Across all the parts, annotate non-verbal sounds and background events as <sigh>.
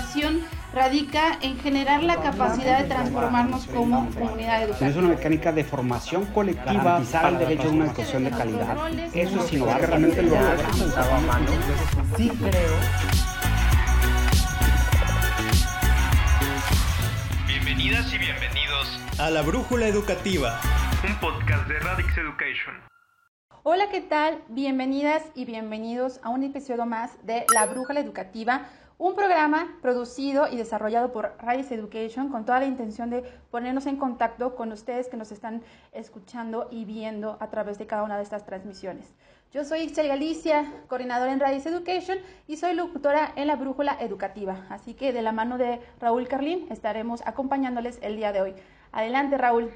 innovación radica en generar la capacidad de transformarnos como comunidad educativa. Es una mecánica de formación colectiva garantizar el derecho a una educación de calidad. Eso es innovar, realmente lo Sí creo. Bienvenidas y bienvenidos a La Brújula Educativa, un podcast de Radix Education. Hola, ¿qué tal? Bienvenidas y bienvenidos a un episodio más de La Brújula Educativa, un programa producido y desarrollado por Radix Education con toda la intención de ponernos en contacto con ustedes que nos están escuchando y viendo a través de cada una de estas transmisiones. Yo soy Ixchel Galicia, coordinadora en Radix Education y soy locutora en la Brújula Educativa. Así que de la mano de Raúl Carlín estaremos acompañándoles el día de hoy. Adelante, Raúl.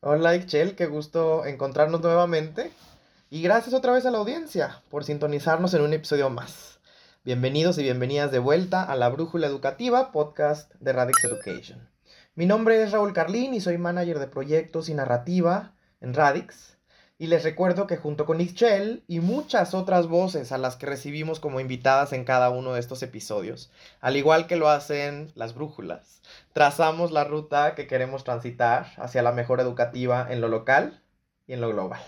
Hola, Ixchel, qué gusto encontrarnos nuevamente. Y gracias otra vez a la audiencia por sintonizarnos en un episodio más. Bienvenidos y bienvenidas de vuelta a la Brújula Educativa, podcast de Radix Education. Mi nombre es Raúl Carlín y soy manager de proyectos y narrativa en Radix. Y les recuerdo que junto con Ixchel y muchas otras voces a las que recibimos como invitadas en cada uno de estos episodios, al igual que lo hacen las brújulas, trazamos la ruta que queremos transitar hacia la mejor educativa en lo local y en lo global.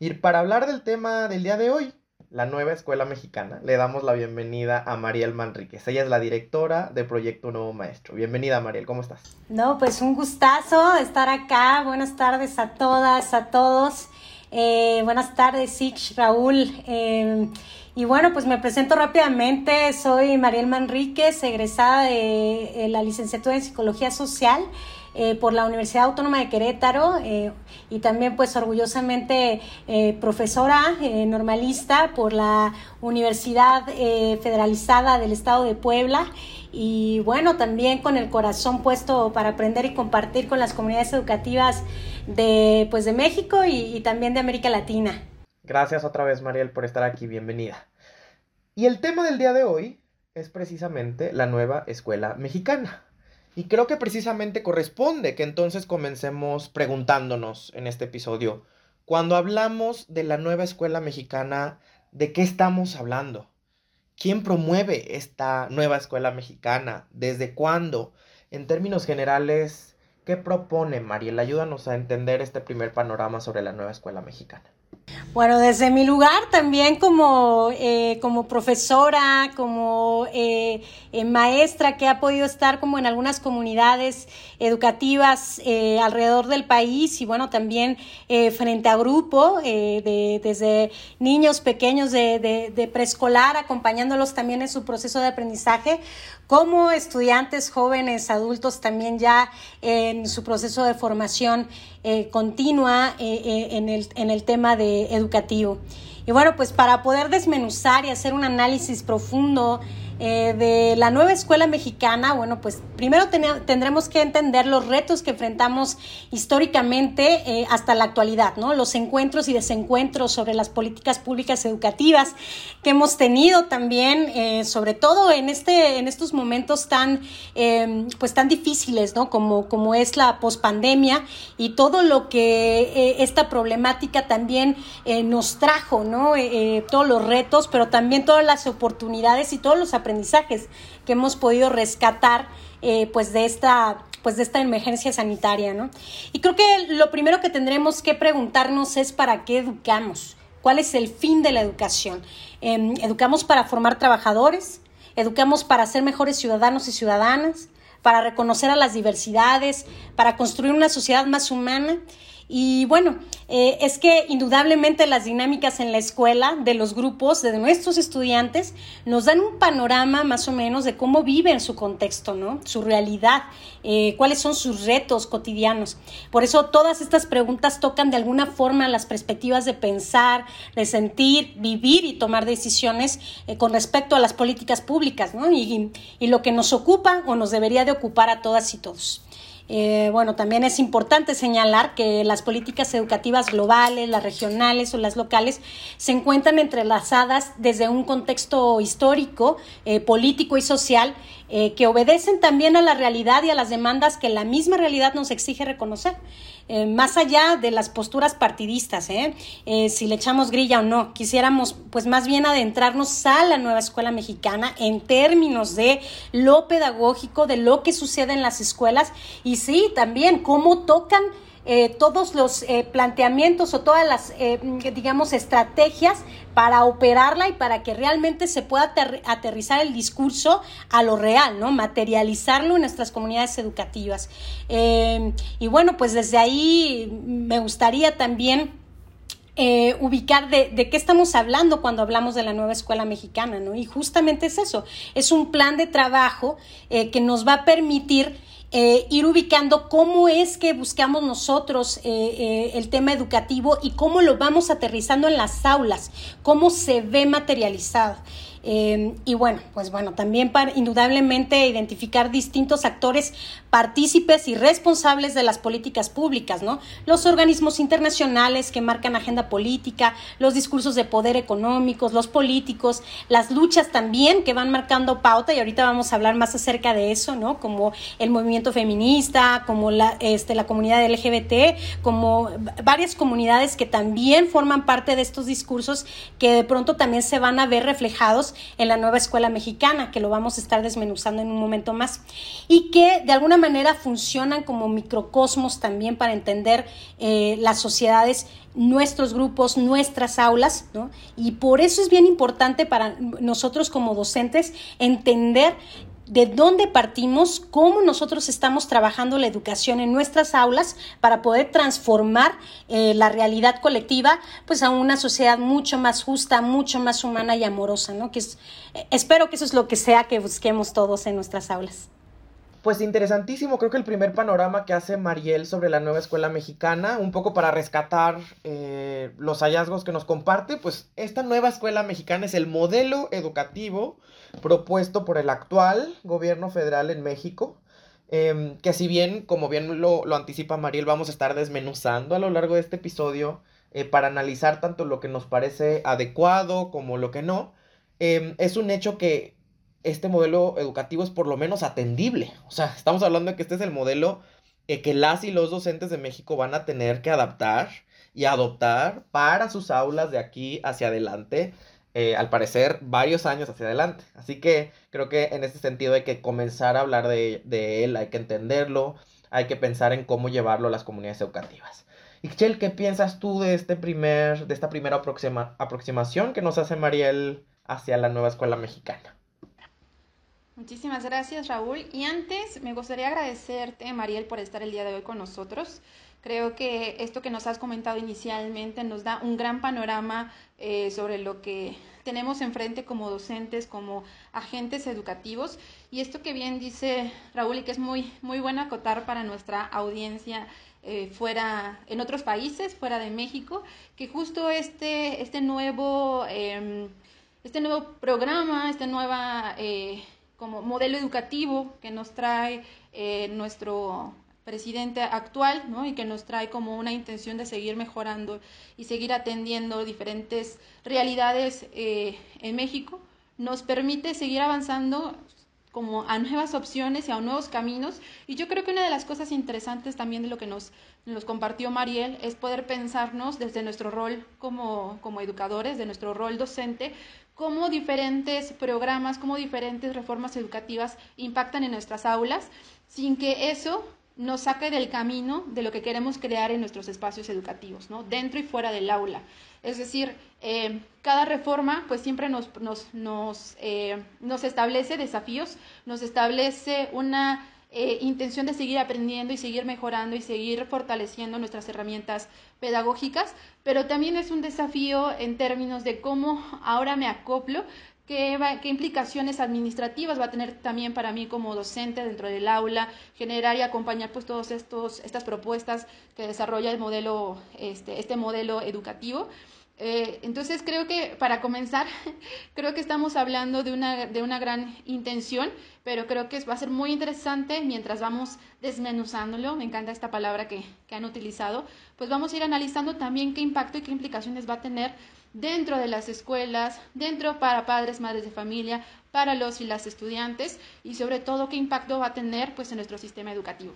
Y para hablar del tema del día de hoy, la nueva escuela mexicana, le damos la bienvenida a Mariel Manríquez. Ella es la directora de Proyecto Nuevo Maestro. Bienvenida, Mariel, ¿cómo estás? No, pues un gustazo estar acá. Buenas tardes a todas, a todos. Eh, buenas tardes, Six, Raúl. Eh, y bueno, pues me presento rápidamente. Soy Mariel Manríquez, egresada de, la licenciatura en Psicología Social. Eh, por la Universidad Autónoma de Querétaro y también pues orgullosamente profesora normalista por la Universidad Federalizada del Estado de Puebla y bueno, también con el corazón puesto para aprender y compartir con las comunidades educativas de, pues, de México y, y también de América Latina. Gracias otra vez, Mariel, por estar aquí. Bienvenida. Y el tema del día de hoy es precisamente la nueva escuela mexicana. Y creo que precisamente corresponde que entonces comencemos preguntándonos en este episodio, cuando hablamos de la nueva escuela mexicana, ¿de qué estamos hablando? ¿Quién promueve esta nueva escuela mexicana? ¿Desde cuándo? En términos generales, ¿qué propone Mariel? Ayúdanos a entender este primer panorama sobre la nueva escuela mexicana. Bueno, desde mi lugar también como, eh, como profesora, como eh, eh, maestra que ha podido estar como en algunas comunidades educativas alrededor del país y bueno, también frente a grupo, de, desde niños pequeños de, de preescolar, acompañándolos también en su proceso de aprendizaje, como estudiantes jóvenes, adultos también ya en su proceso de formación eh, continua eh, eh, en, el, en el tema de educativo. Y bueno, pues para poder desmenuzar y hacer un análisis profundo eh, de la nueva escuela mexicana, bueno, pues primero tendremos que entender los retos que enfrentamos históricamente eh, hasta la actualidad, ¿no? Los encuentros y desencuentros sobre las políticas públicas educativas que hemos tenido también, eh, sobre todo en, este, en estos momentos tan, pues tan difíciles, ¿no? Como, como es la pospandemia y todo lo que esta problemática también nos trajo, ¿no? todos los retos, pero también todas las oportunidades y todos los aprendizajes aprendizajes que hemos podido rescatar eh, pues de esta pues de esta emergencia sanitaria, ¿no? Y creo que lo primero que tendremos que preguntarnos es para qué educamos, cuál es el fin de la educación. Em, educamos para formar trabajadores, educamos para ser mejores ciudadanos y ciudadanas, para reconocer a las diversidades, para construir una sociedad más humana y bueno, eh, es que indudablemente las dinámicas en la escuela de los grupos, de nuestros estudiantes, nos dan un panorama más o menos de cómo viven su contexto, ¿no? Su realidad, eh, cuáles son sus retos cotidianos. Por eso todas estas preguntas tocan de alguna forma las perspectivas de pensar, de sentir, vivir y tomar decisiones eh, con respecto a las políticas públicas, ¿no? Y, y lo que nos ocupa o nos debería de ocupar a todas y todos. Eh, bueno, también es importante señalar que las políticas educativas globales, las regionales o las locales se encuentran entrelazadas desde un contexto histórico, eh, político y social eh, que obedecen también a la realidad y a las demandas que la misma realidad nos exige reconocer. eh, más allá de las posturas partidistas, ¿eh? si le echamos grilla o no, quisiéramos pues más bien adentrarnos a la nueva escuela mexicana en términos de lo pedagógico, de lo que sucede en las escuelas y sí, también cómo tocan eh, todos los eh, planteamientos o todas las, eh, digamos, estrategias para operarla y para que realmente se pueda aterrizar el discurso a lo real, ¿no? Materializarlo en nuestras comunidades educativas. y bueno, pues desde ahí me gustaría también ubicar de, qué estamos hablando cuando hablamos de la nueva escuela mexicana, ¿no? Y justamente es eso, es un plan de trabajo que nos va a permitir eh, ir ubicando cómo es que buscamos nosotros eh, eh, el tema educativo y cómo lo vamos aterrizando en las aulas, cómo se ve materializado. Em, y bueno, pues bueno, también para indudablemente identificar distintos actores partícipes y responsables de las políticas públicas, ¿no? Los organismos internacionales que marcan agenda política, los discursos de poder económicos, los políticos, las luchas también que van marcando pauta y ahorita vamos a hablar más acerca de eso, ¿no? Como el movimiento feminista, como la, este, la comunidad LGBT, como varias comunidades que también forman parte de estos discursos que de pronto también se van a ver reflejados en la nueva escuela mexicana, que lo vamos a estar desmenuzando en un momento más, y que de alguna manera funcionan como microcosmos también para entender eh, las sociedades nuestros grupos, nuestras aulas, ¿no? Y por eso es bien importante para nosotros como docentes entender de dónde partimos, cómo nosotros estamos trabajando la educación en nuestras aulas para poder transformar eh, la realidad colectiva pues a una sociedad mucho más justa, mucho más humana y amorosa, ¿no? Que es, eh, espero que eso es lo que sea que busquemos todos en nuestras aulas. Pues interesantísimo, creo que el primer panorama que hace Mariel sobre la nueva escuela mexicana, un poco para rescatar eh, los hallazgos que nos comparte, pues esta nueva escuela mexicana es el modelo educativo propuesto por el actual gobierno federal en México. Em, que si bien, como bien lo, anticipa Mariel, vamos a estar desmenuzando a lo largo de este episodio eh, para analizar tanto lo que nos parece adecuado como lo que no, em, es un hecho que este modelo educativo es por lo menos atendible. O sea, estamos hablando de que este es el modelo eh, que las y los docentes de México van a tener que adaptar y adoptar para sus aulas de aquí hacia adelante. Eh, al parecer, varios años hacia adelante. Así que creo que en este sentido hay que comenzar a hablar de, él, hay que entenderlo, hay que pensar en cómo llevarlo a las comunidades educativas. Ixchel, ¿qué piensas tú de, este primer, de esta primera aproximación que nos hace Mariel hacia la nueva escuela mexicana? Muchísimas gracias, Raúl. Y antes me gustaría agradecerte, Mariel, por estar el día de hoy con nosotros. Creo que esto que nos has comentado inicialmente nos da un gran panorama eh, sobre lo que tenemos enfrente como docentes, como agentes educativos. Y esto que bien dice Raúl y que es muy, muy bueno acotar para nuestra audiencia eh, fuera, en otros países, fuera de México, que justo este, este nuevo, em, este nuevo programa, este nueva eh, como modelo educativo que nos trae nuestro presidente actual, ¿no? Y que nos trae como una intención de seguir mejorando y seguir atendiendo diferentes realidades eh, en México, nos permite seguir avanzando como a nuevas opciones y a nuevos caminos. Y yo creo que una de las cosas interesantes también de lo que nos, nos compartió Mariel es poder pensarnos desde nuestro rol como, como educadores, de nuestro rol docente, cómo diferentes programas, cómo diferentes reformas educativas impactan en nuestras aulas, sin que eso nos saque del camino de lo que queremos crear en nuestros espacios educativos, ¿no? dentro y fuera del aula. Es decir, eh, cada reforma pues siempre nos, nos, nos, eh, nos establece desafíos, nos establece una eh, intención de seguir aprendiendo y seguir mejorando y seguir fortaleciendo nuestras herramientas pedagógicas, pero también es un desafío en términos de cómo ahora me acoplo ¿Qué, implicaciones administrativas va a tener también para mí como docente dentro del aula, generar y acompañar pues todas estas propuestas que desarrolla el modelo, este, este modelo educativo. Eh, entonces creo que para comenzar, <laughs> creo que estamos hablando de una, de una gran intención, pero creo que va a ser muy interesante mientras vamos desmenuzándolo, me encanta esta palabra que, que han utilizado, pues vamos a ir analizando también qué impacto y qué implicaciones va a tener dentro de las escuelas, dentro para padres, madres de familia, para los y las estudiantes y sobre todo qué impacto va a tener pues en nuestro sistema educativo.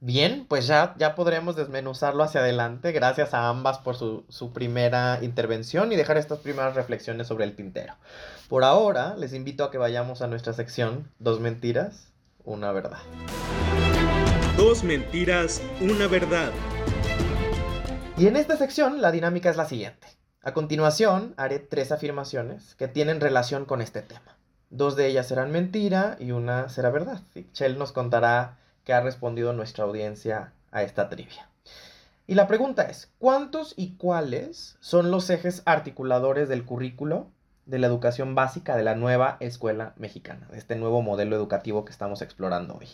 Bien, pues ya, ya podremos desmenuzarlo hacia adelante. Gracias a ambas por su, su, primera intervención y dejar estas primeras reflexiones sobre el tintero. Por ahora, les invito a que vayamos a nuestra sección Dos mentiras, una verdad. Dos mentiras, una verdad. Y en esta sección la dinámica es la siguiente. A continuación haré tres afirmaciones que tienen relación con este tema. Dos de ellas serán mentira y una será verdad. Y Chell nos contará que ha respondido nuestra audiencia a esta trivia. Y la pregunta es, ¿cuántos y cuáles son los ejes articuladores del currículo de la educación básica de la nueva escuela mexicana, de este nuevo modelo educativo que estamos explorando hoy?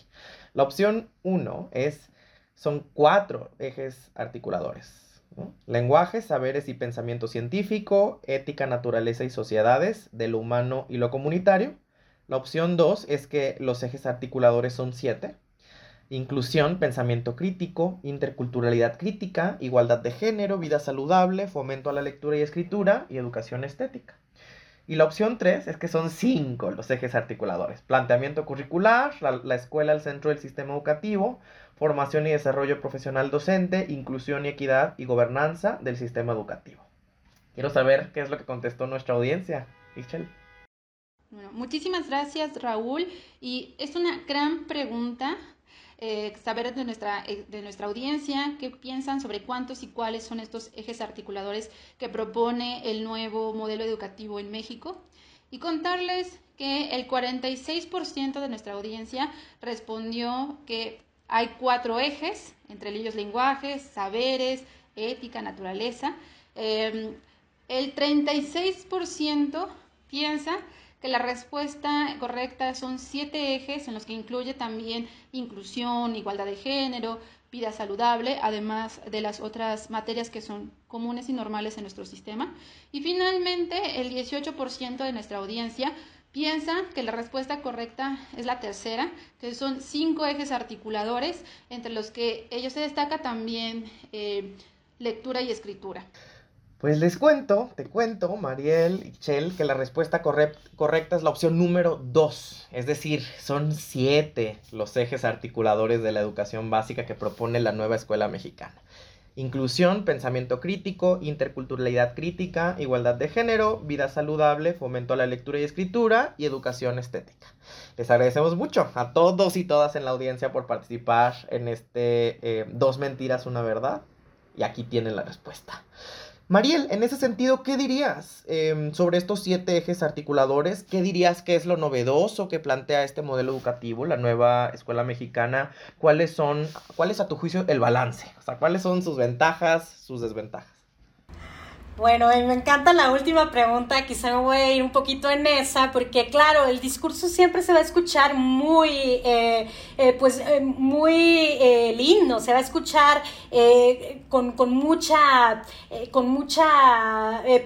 La opción 1 es, son cuatro ejes articuladores. Lenguaje, saberes y pensamiento científico, ética, naturaleza y sociedades, de lo humano y lo comunitario. La opción 2 es que los ejes articuladores son siete inclusión, pensamiento crítico, interculturalidad crítica, igualdad de género, vida saludable, fomento a la lectura y escritura y educación estética. Y la opción 3 es que son cinco los ejes articuladores. Planteamiento curricular, la, la, escuela al centro del sistema educativo, formación y desarrollo profesional docente, inclusión y equidad y gobernanza del sistema educativo. Quiero saber qué es lo que contestó nuestra audiencia. Michelle. Bueno, muchísimas gracias Raúl. Y es una gran pregunta eh, saber de nuestra, eh, de nuestra audiencia qué piensan sobre cuántos y cuáles son estos ejes articuladores que propone el nuevo modelo educativo en México y contarles que el 46% de nuestra audiencia respondió que hay cuatro ejes, entre ellos lenguajes, saberes, ética, naturaleza. Eh, el 36% piensa que la respuesta correcta son siete ejes en los que incluye también inclusión, igualdad de género, vida saludable, además de las otras materias que son comunes y normales en nuestro sistema. Y finalmente, el 18% de nuestra audiencia piensa que la respuesta correcta es la tercera, que son cinco ejes articuladores, entre los que ellos se destaca también eh, lectura y escritura. Pues les cuento, te cuento, Mariel y Chell, que la respuesta correcta es la opción número 2. Es decir, son siete los ejes articuladores de la educación básica que propone la nueva escuela mexicana. Inclusión, pensamiento crítico, interculturalidad crítica, igualdad de género, vida saludable, fomento a la lectura y escritura y educación estética. Les agradecemos mucho a todos y todas en la audiencia por participar en este eh, Dos mentiras, una verdad. Y aquí tienen la respuesta. Mariel, en ese sentido, ¿qué dirías eh, sobre estos siete ejes articuladores? ¿Qué dirías que es lo novedoso que plantea este modelo educativo, la nueva escuela mexicana? ¿Cuáles son, cuál es a tu juicio el balance? O sea, ¿cuáles son sus ventajas, sus desventajas? Bueno, me encanta la última pregunta, quizá me voy a ir un poquito en esa, porque claro, el discurso siempre se va a escuchar muy, eh, eh, pues, eh, muy eh, lindo, se va a escuchar eh, con, con, mucha, eh, con mucha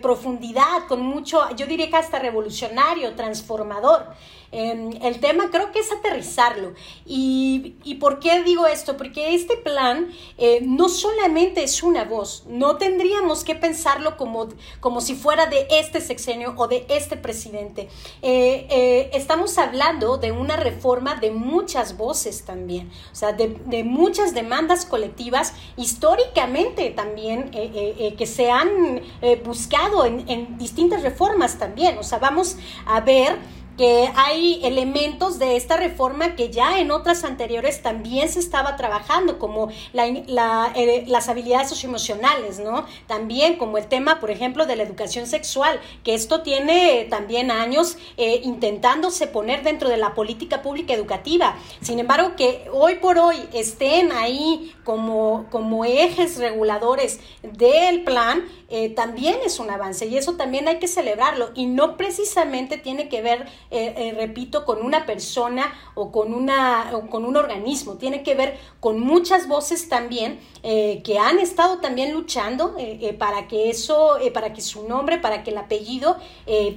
profundidad, con mucho, yo diría que hasta revolucionario, transformador. Eh, el tema creo que es aterrizarlo. Y, ¿Y, por qué digo esto? Porque este plan eh, no solamente es una voz, no tendríamos que pensarlo como, como si fuera de este sexenio o de este presidente. Eh, estamos hablando de una reforma de muchas voces también, o sea, de, de muchas demandas colectivas históricamente también que se han buscado en, en distintas reformas también. O sea, vamos a ver que hay elementos de esta reforma que ya en otras anteriores también se estaba trabajando, como la, la, eh, las habilidades socioemocionales, ¿no? También como el tema, por ejemplo, de la educación sexual, que esto tiene también años eh, intentándose poner dentro de la política pública educativa. Sin embargo, que hoy por hoy estén ahí como, como ejes reguladores del plan, eh, también es un avance y eso también hay que celebrarlo y no precisamente tiene que ver eh, eh, repito, con una persona o con, una, o con un organismo, tiene que ver con muchas voces también eh, que han estado también luchando eh, eh, para que eso, para que su nombre, para que el apellido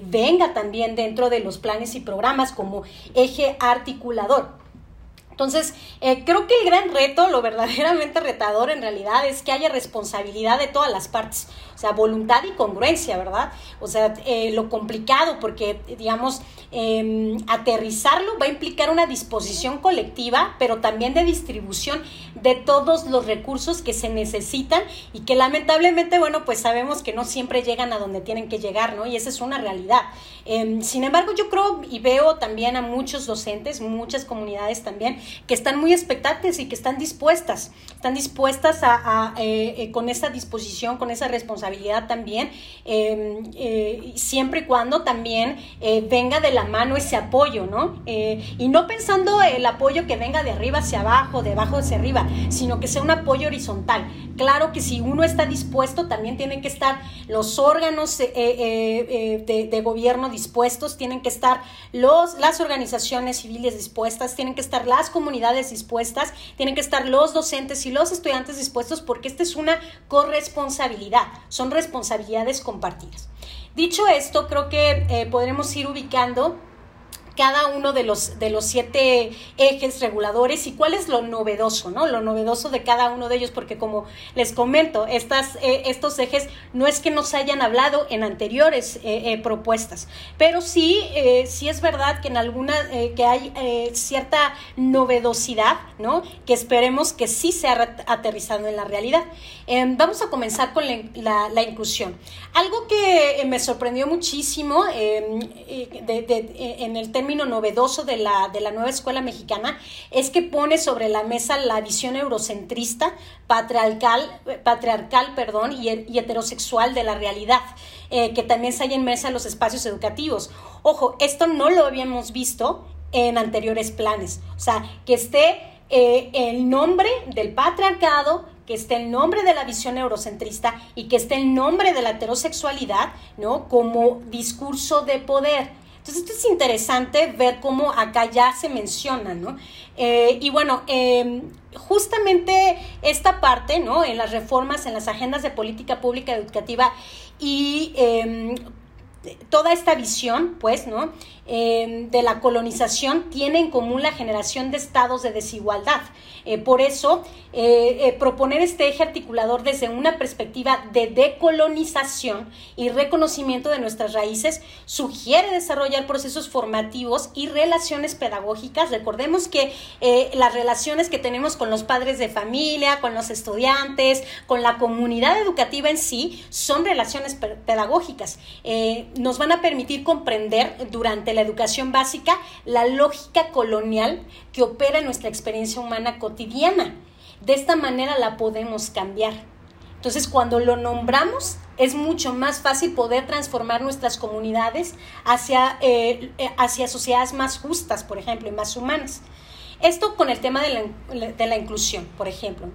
venga también dentro de los planes y programas como eje articulador. Entonces, eh, creo que el gran reto, lo verdaderamente retador en realidad, es que haya responsabilidad de todas las partes, o sea, voluntad y congruencia, ¿verdad? O sea, eh, lo complicado, porque, digamos, em, aterrizarlo va a implicar una disposición colectiva, pero también de distribución de todos los recursos que se necesitan y que lamentablemente, bueno, pues sabemos que no siempre llegan a donde tienen que llegar, ¿no? Y esa es una realidad. Em, sin embargo, yo creo y veo también a muchos docentes, muchas comunidades también, que están muy expectantes y que están dispuestas, están dispuestas a, eh, eh, con esa disposición, con esa responsabilidad también, em, eh, siempre y cuando también venga de la mano ese apoyo, ¿no? y no pensando el apoyo que venga de arriba hacia abajo, de abajo hacia arriba, sino que sea un apoyo horizontal. Claro que si uno está dispuesto, también tienen que estar los órganos de, de gobierno dispuestos, tienen que estar los, las organizaciones civiles dispuestas, tienen que estar las comunidades dispuestas, tienen que estar los docentes y los estudiantes dispuestos porque esta es una corresponsabilidad, son responsabilidades compartidas. Dicho esto, creo que eh, podremos ir ubicando cada uno de los, de los siete ejes reguladores y cuál es lo novedoso, ¿no? Lo novedoso de cada uno de ellos, porque como les comento, estas, eh, estos ejes no es que nos hayan hablado en anteriores eh, eh, propuestas, pero sí, sí es verdad que en alguna, que hay cierta novedosidad, ¿no? Que esperemos que sí sea aterrizado en la realidad. Em, vamos a comenzar con la, la, inclusión. Algo que me sorprendió muchísimo em, en el tema término novedoso de la, de la nueva escuela mexicana es que pone sobre la mesa la visión eurocentrista, patriarcal, patriarcal perdón, y, heterosexual de la realidad, eh, que también se haya en mesa en los espacios educativos. Ojo, esto no lo habíamos visto en anteriores planes. O sea, que esté eh, el nombre del patriarcado, que esté el nombre de la visión eurocentrista y que esté el nombre de la heterosexualidad, ¿no? Como discurso de poder. Entonces, esto es interesante ver cómo acá ya se menciona, ¿no? Eh, y bueno, em, justamente esta parte, ¿no? En las reformas, en las agendas de política pública educativa y em, toda esta visión, pues, ¿no? Em, de la colonización tiene en común la generación de estados de desigualdad. Eh, por eso, eh, eh, proponer este eje articulador desde una perspectiva de decolonización y reconocimiento de nuestras raíces sugiere desarrollar procesos formativos y relaciones pedagógicas. Recordemos que las relaciones que tenemos con los padres de familia, con los estudiantes, con la comunidad educativa en sí, son relaciones pedagógicas. nos van a permitir comprender durante la educación básica la lógica colonial que opera en nuestra experiencia humana cotidiana. De esta manera la podemos cambiar. Entonces, cuando lo nombramos, es mucho más fácil poder transformar nuestras comunidades hacia, eh, eh, hacia sociedades más justas, por ejemplo, y más humanas. Esto con el tema de la, inclusión, por ejemplo.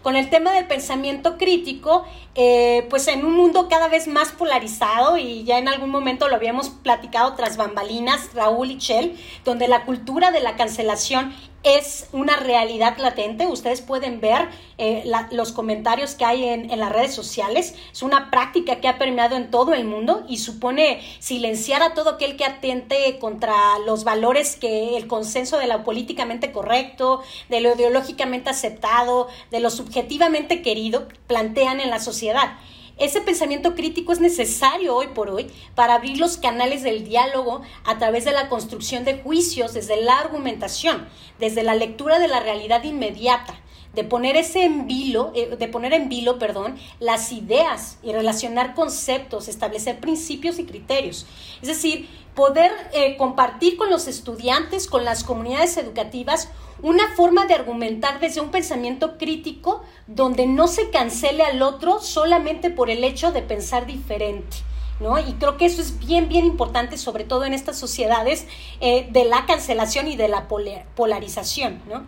Con el tema del pensamiento crítico, eh, pues en un mundo cada vez más polarizado, y ya en algún momento lo habíamos platicado tras bambalinas, Raúl y Chell, donde la cultura de la cancelación es una realidad latente. Ustedes pueden ver eh, los comentarios que hay en, las redes sociales. Es una práctica que ha permeado en todo el mundo y supone silenciar a todo aquel que atente contra los valores que el consenso de lo políticamente correcto, de lo ideológicamente aceptado, de lo subjetivamente querido, plantean en la sociedad. Ese pensamiento crítico es necesario hoy por hoy para abrir los canales del diálogo a través de la construcción de juicios desde la argumentación, desde la lectura de la realidad inmediata, de poner ese en vilo, eh, de poner en vilo, perdón, las ideas y relacionar conceptos, establecer principios y criterios. Es decir, poder eh, compartir con los estudiantes, con las comunidades educativas, una forma de argumentar desde un pensamiento crítico donde no se cancele al otro solamente por el hecho de pensar diferente. ¿No? Y creo que eso es bien, bien importante, sobre todo en estas sociedades eh, de la cancelación y de la polarización. ¿no?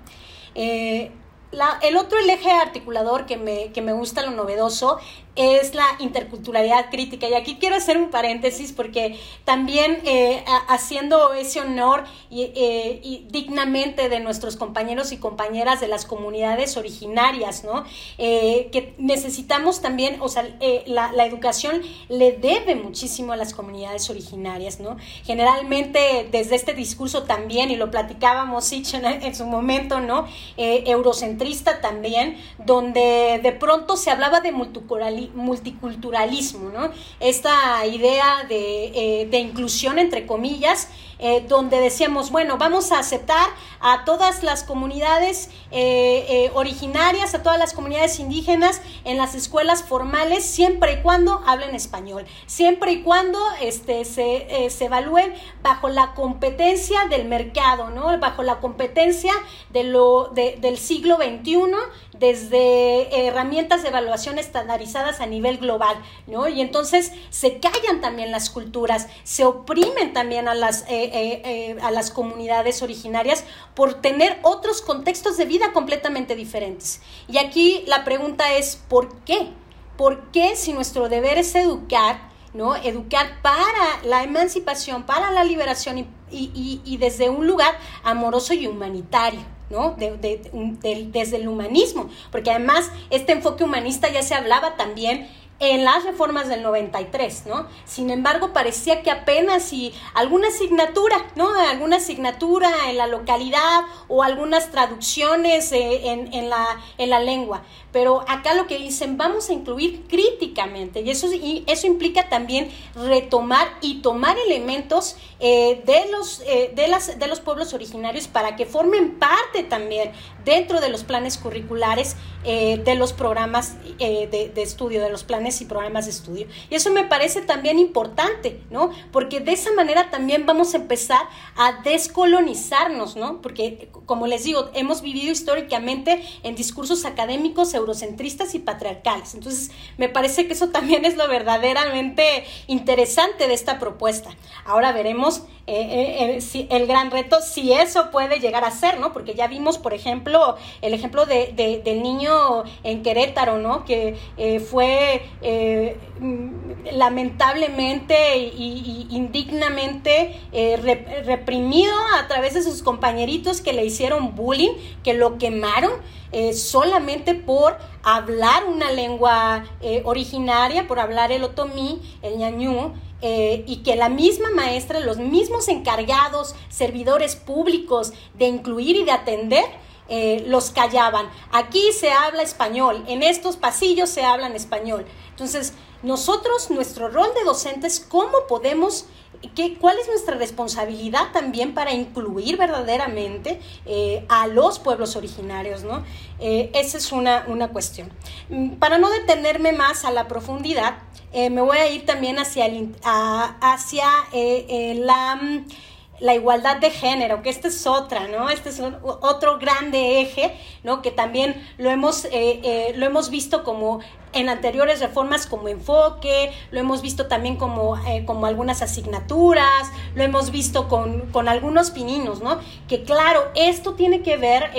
Eh, el otro, eje articulador que me, que me gusta, lo novedoso, es la interculturalidad crítica. Y aquí quiero hacer un paréntesis porque también eh, haciendo ese honor eh, y, dignamente de nuestros compañeros y compañeras de las comunidades originarias, ¿no? Eh, que necesitamos también, o sea, la, la, educación le debe muchísimo a las comunidades originarias, ¿no? Generalmente desde este discurso también, y lo platicábamos en, su momento, ¿no? eurocentrista también, donde de pronto se hablaba de multiculturalidad multiculturalismo, ¿no? Esta idea de, eh, de inclusión, entre comillas, eh, donde decíamos, bueno, vamos a aceptar a todas las comunidades eh, eh, originarias, a todas las comunidades indígenas en las escuelas formales, siempre y cuando hablen español, siempre y cuando este, se, se evalúen bajo la competencia del mercado, ¿no? bajo la competencia de lo, del siglo XXI, desde herramientas de evaluación estandarizadas a nivel global, ¿no? Y entonces se callan también las culturas, se oprimen también a las, eh, a las comunidades originarias por tener otros contextos de vida completamente diferentes. Y aquí la pregunta es, ¿por qué? ¿Por qué si nuestro deber es educar, ¿no? Educar para la emancipación, para la liberación y, desde un lugar amoroso y humanitario. ¿no? desde el humanismo, porque además este enfoque humanista ya se hablaba también en las reformas del 93, ¿no? Sin embargo, parecía que apenas si alguna asignatura, ¿no? Alguna asignatura en la localidad o algunas traducciones eh, en, la, en la lengua. Pero acá lo que dicen, vamos a incluir críticamente, y eso, y eso implica también retomar y tomar elementos eh, de, los, eh, de, las, de los pueblos originarios para que formen parte también dentro de los planes curriculares de los programas de estudio, de los planes y programas de estudio. Y eso me parece también importante, ¿no? Porque de esa manera también vamos a empezar a descolonizarnos, ¿no? Porque, como les digo, hemos vivido históricamente en discursos académicos eurocentristas y patriarcales. Entonces, me parece que eso también es lo verdaderamente interesante de esta propuesta. Ahora veremos eh, eh, eh, si, el gran reto, si eso puede llegar a ser, ¿no? Porque ya vimos, por ejemplo, el ejemplo de, del niño en Querétaro, ¿no? Que fue lamentablemente y, indignamente reprimido a través de sus compañeritos que le hicieron bullying, que lo quemaron solamente por hablar una lengua originaria, por hablar el otomí, el ñañú, eh, y que la misma maestra, los mismos encargados, servidores públicos de incluir y de atender, eh, los callaban. Aquí se habla español, en estos pasillos se habla en español. Entonces, nosotros, nuestro rol de docentes, ¿cómo podemos ¿Qué, ¿Cuál es nuestra responsabilidad también para incluir verdaderamente eh, a los pueblos originarios? ¿no? esa es una, una, cuestión. Mm, para no detenerme más a la profundidad, eh, me voy a ir también hacia, el, hacia eh, eh, la, la, igualdad de género, que esta es otra, ¿no? Este es otro grande eje, ¿no? Que también lo hemos, lo hemos visto como en anteriores reformas como enfoque, lo hemos visto también como, como algunas asignaturas, lo hemos visto con, con, algunos pininos, ¿no? Que claro, esto tiene que ver,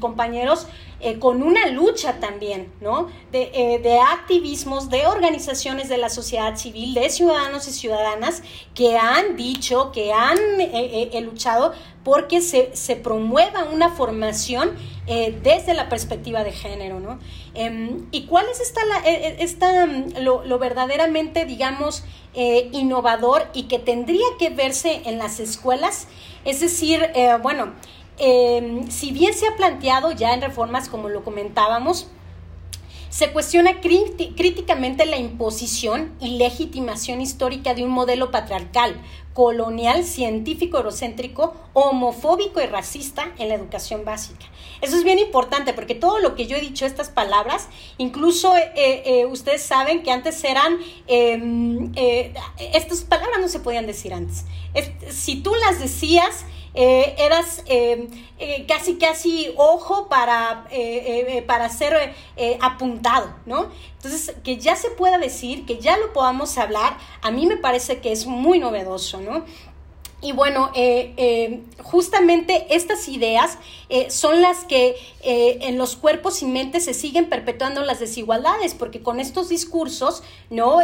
compañeros, eh, con una lucha también, ¿no? Eh, de, activismos, de organizaciones de la sociedad civil, de ciudadanos y ciudadanas que han dicho, que han eh, luchado porque se, se, promueva una formación desde la perspectiva de género, ¿no? Em, ¿Y cuál es esta, esta lo, lo, verdaderamente, digamos, innovador y que tendría que verse en las escuelas? Es decir, bueno, Em, si bien se ha planteado ya en reformas, como lo comentábamos, se cuestiona críticamente la imposición y legitimación histórica de un modelo patriarcal, colonial, científico, eurocéntrico, homofóbico y racista en la educación básica. Eso es bien importante porque todo lo que yo he dicho, estas palabras, incluso eh, eh, ustedes saben que antes eran, em, eh, estas palabras no se podían decir antes. si tú las decías, eh, eras eh, eh, casi casi ojo para, para ser apuntado, ¿no? Entonces, que ya se pueda decir, que ya lo podamos hablar, a mí me parece que es muy novedoso, ¿no? Y bueno, eh, eh, justamente estas ideas eh, son las que en los cuerpos y mentes se siguen perpetuando las desigualdades, porque con estos discursos, no,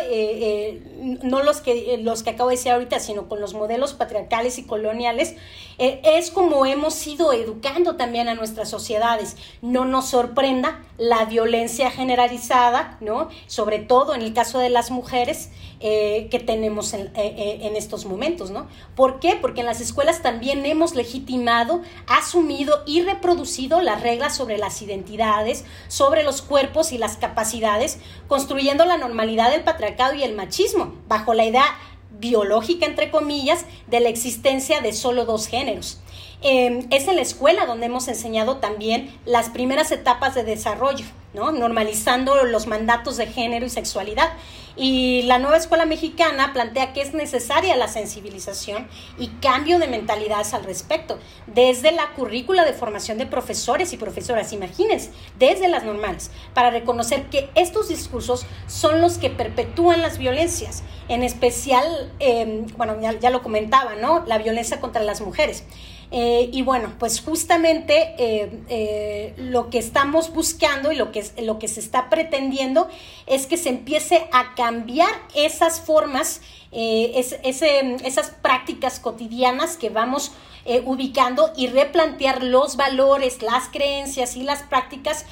no los que los que acabo de decir ahorita, sino con los modelos patriarcales y coloniales, es como hemos ido educando también a nuestras sociedades. No nos sorprenda la violencia generalizada, ¿no? Sobre todo en el caso de las mujeres que tenemos en, en estos momentos, ¿no? ¿Por qué? Porque en las escuelas también hemos legitimado, asumido y reproducido las reglas sobre las identidades, sobre los cuerpos y las capacidades, construyendo la normalidad del patriarcado y el machismo, bajo la idea biológica, entre comillas, de la existencia de solo dos géneros. Em, es en la escuela donde hemos enseñado también las primeras etapas de desarrollo, ¿no? normalizando los mandatos de género y sexualidad. Y la nueva escuela mexicana plantea que es necesaria la sensibilización y cambio de mentalidades al respecto, desde la currícula de formación de profesores y profesoras, imagínense, desde las normales, para reconocer que estos discursos son los que perpetúan las violencias, en especial, em, bueno, ya, ya lo comentaba, ¿no? La violencia contra las mujeres. Eh, y bueno, pues justamente eh, eh, lo que estamos buscando y lo que, lo que se está pretendiendo es que se empiece a cambiar esas formas, esas prácticas cotidianas que vamos ubicando y replantear los valores, las creencias y las prácticas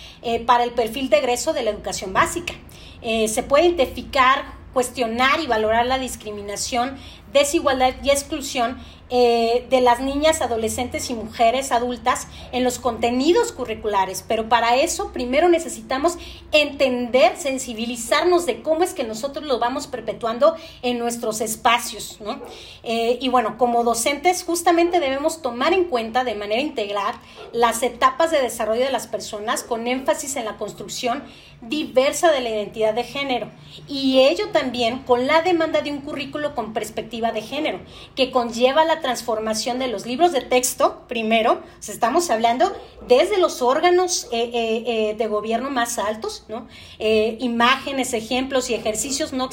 para el perfil de egreso de la educación básica. se puede identificar, cuestionar y valorar la discriminación, desigualdad y exclusión eh, de las niñas, adolescentes y mujeres adultas en los contenidos curriculares. Pero para eso primero necesitamos entender, sensibilizarnos de cómo es que nosotros lo vamos perpetuando en nuestros espacios. ¿no? Eh, y bueno, como docentes justamente debemos tomar en cuenta de manera integral las etapas de desarrollo de las personas con énfasis en la construcción diversa de la identidad de género y ello también con la demanda de un currículo con perspectiva de género que conlleva la transformación de los libros de texto, primero, estamos hablando desde los órganos eh, eh, eh, de gobierno más altos, ¿no? imágenes, ejemplos y ejercicios no,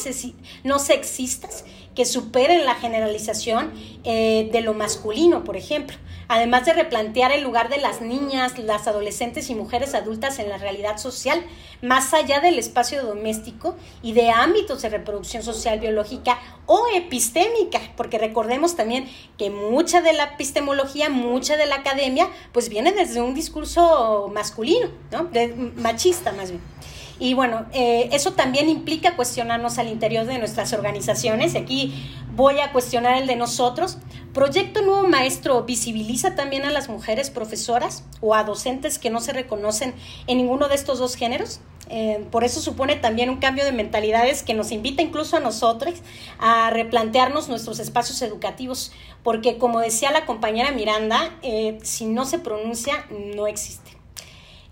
no sexistas que superen la generalización de lo masculino, por ejemplo además de replantear el lugar de las niñas, las adolescentes y mujeres adultas en la realidad social, más allá del espacio doméstico y de ámbitos de reproducción social biológica o epistémica, porque recordemos también que mucha de la epistemología, mucha de la academia, pues viene desde un discurso masculino, ¿no? machista más bien. Y bueno, eh, eso también implica cuestionarnos al interior de nuestras organizaciones. Aquí voy a cuestionar el de nosotros. Proyecto Nuevo Maestro visibiliza también a las mujeres profesoras o a docentes que no se reconocen en ninguno de estos dos géneros. Eh, por eso supone también un cambio de mentalidades que nos invita incluso a nosotros a replantearnos nuestros espacios educativos, porque como decía la compañera Miranda, eh, si no se pronuncia, no existe.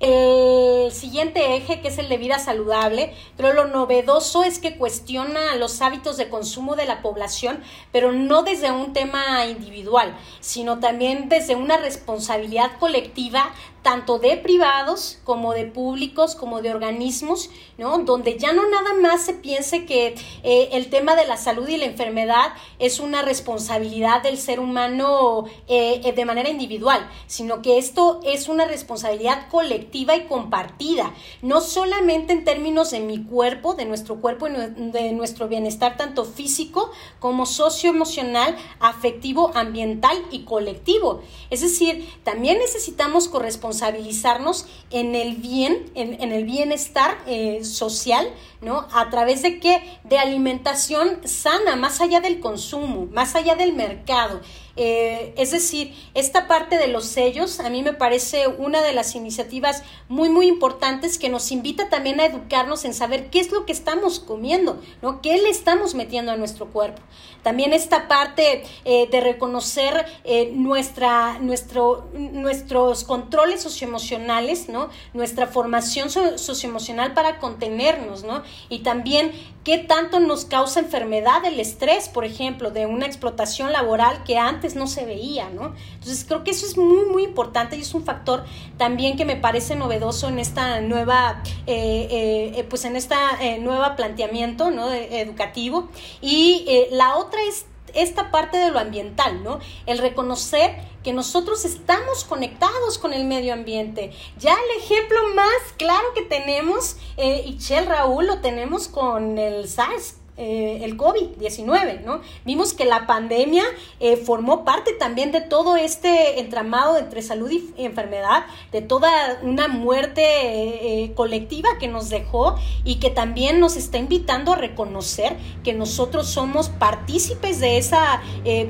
El siguiente eje, que es el de vida saludable, pero lo novedoso es que cuestiona los hábitos de consumo de la población, pero no desde un tema individual, sino también desde una responsabilidad colectiva tanto de privados como de públicos, como de organismos, ¿no? Donde ya no nada más se piense que eh, el tema de la salud y la enfermedad es una responsabilidad del ser humano eh, eh, de manera individual, sino que esto es una responsabilidad colectiva y compartida, no solamente en términos de mi cuerpo, de nuestro cuerpo y de nuestro bienestar tanto físico como socioemocional, afectivo, ambiental y colectivo. Es decir, también necesitamos corresponsabilidad responsabilizarnos en el bien, en, el bienestar eh, social, ¿no? ¿A través de qué? De alimentación sana, más allá del consumo, más allá del mercado. Eh, es decir, esta parte de los sellos a mí me parece una de las iniciativas muy, muy importantes que nos invita también a educarnos en saber qué es lo que estamos comiendo, ¿no? ¿Qué le estamos metiendo a nuestro cuerpo? También esta parte eh, de reconocer eh, nuestra, nuestro, nuestros controles socioemocionales, ¿no? Nuestra formación socioemocional para contenernos, ¿no? Y también qué tanto nos causa enfermedad el estrés, por ejemplo, de una explotación laboral que antes no se veía, ¿no? Entonces creo que eso es muy, muy importante y es un factor también que me parece novedoso en esta nueva, eh, eh, eh, pues en esta nueva planteamiento, ¿no? educativo. Y la otra es esta parte de lo ambiental, ¿no? El reconocer que nosotros estamos conectados con el medio ambiente. Ya el ejemplo más claro que tenemos, eh, Ichel Raúl, lo tenemos con el SARS eh, el COVID-19, ¿no? Vimos que la pandemia eh, formó parte también de todo este entramado entre salud y enfermedad, de toda una muerte eh, colectiva que nos dejó y que también nos está invitando a reconocer que nosotros somos partícipes de esa,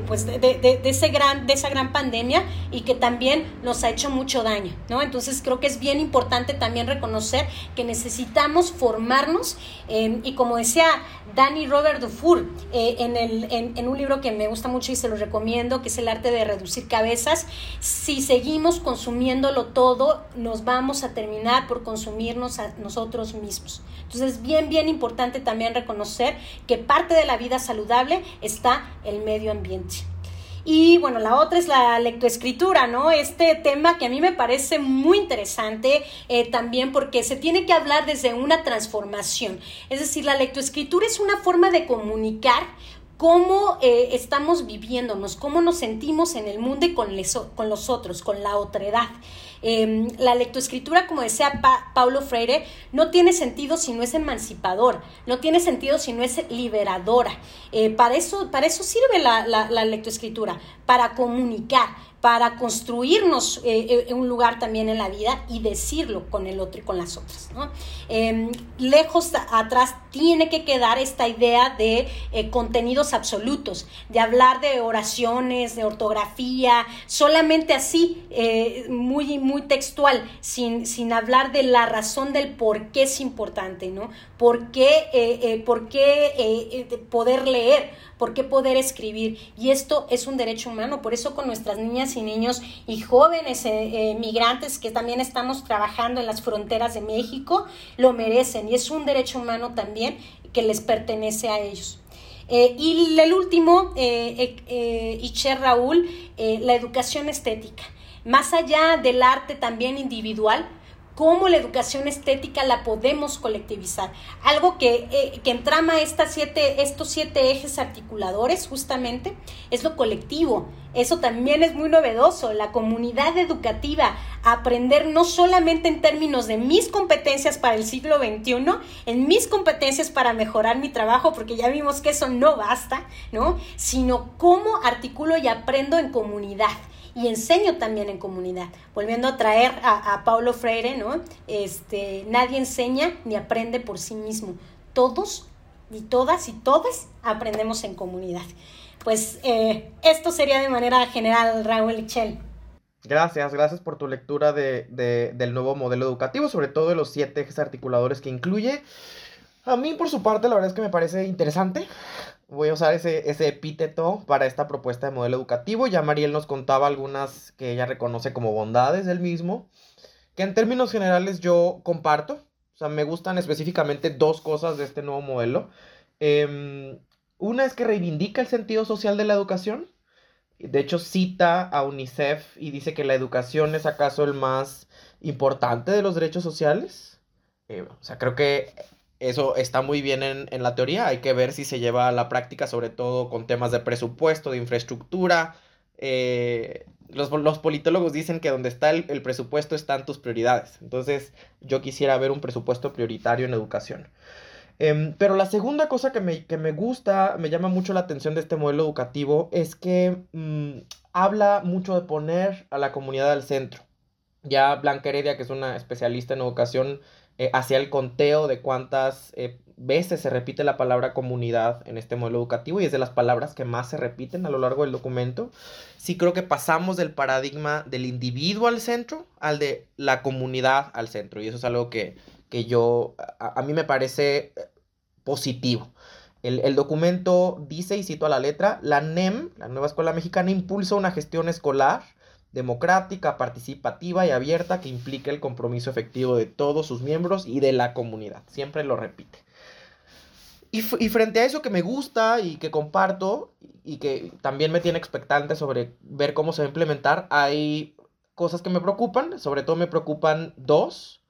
pues de, ese gran, de esa gran pandemia y que también nos ha hecho mucho daño, ¿no? Entonces creo que es bien importante también reconocer que necesitamos formarnos y como decía Dani Robert Dufour eh, en, el, en, un libro que me gusta mucho y se lo recomiendo, que es El arte de reducir cabezas. Si seguimos consumiéndolo todo, nos vamos a terminar por consumirnos a nosotros mismos. Entonces es bien, bien importante también reconocer que parte de la vida saludable está el medio ambiente. Y bueno, la otra es la lectoescritura, ¿no? Este tema que a mí me parece muy interesante eh, también porque se tiene que hablar desde una transformación. Es decir, la lectoescritura es una forma de comunicar cómo eh, estamos viviéndonos, cómo nos sentimos en el mundo y con, con los otros, con la otredad. Em, la lectoescritura, como decía Paulo Freire, no tiene sentido si no es emancipador, no tiene sentido si no es liberadora. Eh, para, eso, para eso sirve la, la lectoescritura, para comunicar para construirnos eh, eh, un lugar también en la vida y decirlo con el otro y con las otras. Em, lejos atrás tiene que quedar esta idea de eh, contenidos absolutos, de hablar de oraciones, de ortografía, solamente así, muy, muy textual, sin, sin hablar de la razón del por qué es importante, ¿no? ¿Por qué, por qué poder leer? ¿Por qué poder escribir? Y esto es un derecho humano, por eso con nuestras niñas y niños y jóvenes eh, eh, migrantes que también estamos trabajando en las fronteras de México, lo merecen y es un derecho humano también que les pertenece a ellos. Eh, y el último, eh, Icher Raúl, la educación estética. Más allá del arte también individual, cómo la educación estética la podemos colectivizar. Algo que, eh, que entrama estas siete, estos siete ejes articuladores justamente es lo colectivo. Eso también es muy novedoso, la comunidad educativa, aprender no solamente en términos de mis competencias para el siglo XXI, en mis competencias para mejorar mi trabajo, porque ya vimos que eso no basta, ¿no? Sino cómo articulo y aprendo en comunidad y enseño también en comunidad. Volviendo a traer a, Paulo Freire, ¿no? Este, nadie enseña ni aprende por sí mismo. Todos y todas y todas aprendemos en comunidad. Pues eh, esto sería de manera general, Raúl Lichel. Gracias, gracias por tu lectura de, del nuevo modelo educativo, sobre todo de los siete ejes articuladores que incluye. A mí, por su parte, la verdad es que me parece interesante voy a usar ese, ese epíteto para esta propuesta de modelo educativo. Ya Mariel nos contaba algunas que ella reconoce como bondades del mismo, que en términos generales yo comparto. O sea, me gustan específicamente dos cosas de este nuevo modelo. Em, una es que reivindica el sentido social de la educación. De hecho, cita a UNICEF y dice que la educación es acaso el más importante de los derechos sociales. Eh, o sea, creo que eso está muy bien en, la teoría, hay que ver si se lleva a la práctica, sobre todo con temas de presupuesto, de infraestructura. Eh, los, politólogos dicen que donde está el, presupuesto están tus prioridades. Entonces yo quisiera ver un presupuesto prioritario en educación. Em, pero la segunda cosa que me, gusta, me llama mucho la atención de este modelo educativo, es que mm, habla mucho de poner a la comunidad al centro. Ya Blanca Heredia, que es una especialista en educación, eh, hacia el conteo de cuántas eh, veces se repite la palabra comunidad en este modelo educativo y es de las palabras que más se repiten a lo largo del documento. Sí creo que pasamos del paradigma del individuo al centro al de la comunidad al centro y eso es algo que, yo, a, mí me parece eh, positivo. El, el, documento dice, y cito a la letra, la NEM, la Nueva Escuela Mexicana, impulsa una gestión escolar democrática, participativa y abierta que implique el compromiso efectivo de todos sus miembros y de la comunidad. Siempre lo repite. Y, frente a eso que me gusta y que comparto y que también me tiene expectante sobre ver cómo se va a implementar, hay cosas que me preocupan, sobre todo me preocupan dos.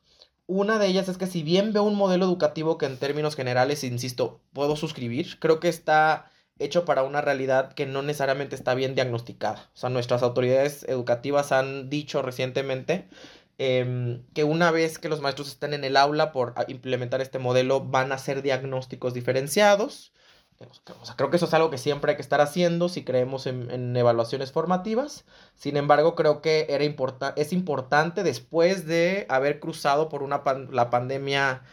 Una de ellas es que si bien veo un modelo educativo que en términos generales, insisto, puedo suscribir, creo que está hecho para una realidad que no necesariamente está bien diagnosticada. O sea, nuestras autoridades educativas han dicho recientemente em, que una vez que los maestros estén en el aula por implementar este modelo van a hacer diagnósticos diferenciados. Creo que eso es algo que siempre hay que estar haciendo si creemos en, evaluaciones formativas. Sin embargo, creo que era es importante después de haber cruzado por una la pandemia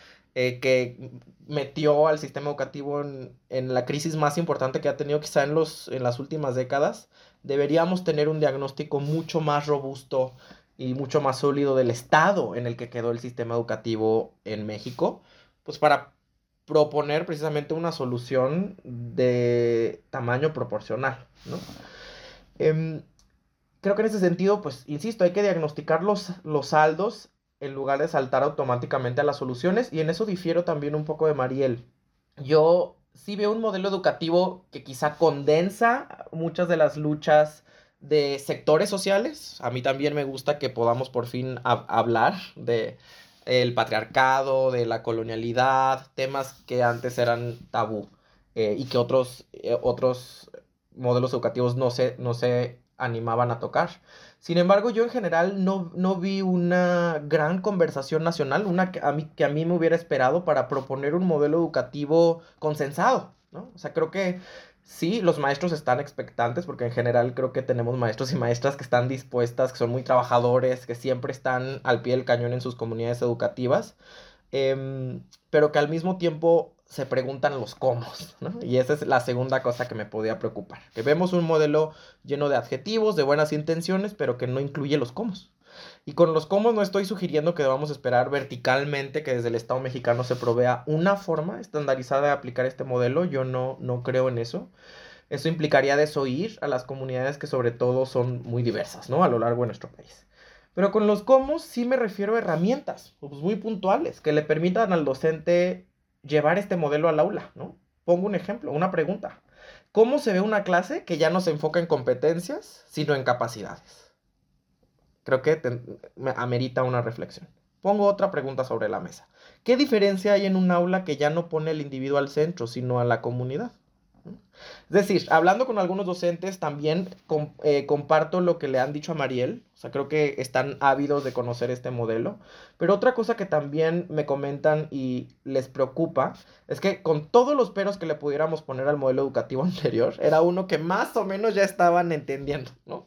eh, que metió al sistema educativo en, en, la crisis más importante que ha tenido quizá en, los, en las últimas décadas, deberíamos tener un diagnóstico mucho más robusto y mucho más sólido del estado en el que quedó el sistema educativo en México, pues para proponer precisamente una solución de tamaño proporcional, ¿no? Em, creo que en ese sentido, pues, insisto, hay que diagnosticar los, los saldos en lugar de saltar automáticamente a las soluciones. Y en eso difiero también un poco de Mariel. Yo sí veo un modelo educativo que quizá condensa muchas de las luchas de sectores sociales. A mí también me gusta que podamos por fin hablar de el patriarcado, de la colonialidad, temas que antes eran tabú eh, y que otros, eh, otros modelos educativos no se, no se animaban a tocar. Sin embargo, yo en general no, no vi una gran conversación nacional, una que a, mí, que a mí me hubiera esperado para proponer un modelo educativo consensado, ¿no? O sea, creo que sí, los maestros están expectantes, porque en general creo que tenemos maestros y maestras que están dispuestas, que son muy trabajadores, que siempre están al pie del cañón en sus comunidades educativas, em, pero que al mismo tiempo se preguntan los cómo, ¿no? Y esa es la segunda cosa que me podía preocupar. Que vemos un modelo lleno de adjetivos, de buenas intenciones, pero que no incluye los cómo. Y con los cómo no estoy sugiriendo que debamos esperar verticalmente que desde el Estado mexicano se provea una forma estandarizada de aplicar este modelo. Yo no, no creo en eso. Eso implicaría desoír a las comunidades que sobre todo son muy diversas, ¿no? A lo largo de nuestro país. Pero con los cómo sí me refiero a herramientas pues muy puntuales que le permitan al docente llevar este modelo al aula, ¿no? Pongo un ejemplo, una pregunta. ¿Cómo se ve una clase que ya no se enfoca en competencias, sino en capacidades? Creo que amerita una reflexión. Pongo otra pregunta sobre la mesa. ¿Qué diferencia hay en un aula que ya no pone al individuo al centro, sino a la comunidad? Es decir, hablando con algunos docentes, también eh, comparto lo que le han dicho a Mariel. O sea, creo que están ávidos de conocer este modelo. Pero otra cosa que también me comentan y les preocupa es que con todos los peros que le pudiéramos poner al modelo educativo <laughs> anterior, era uno que más o menos ya estaban entendiendo, ¿no?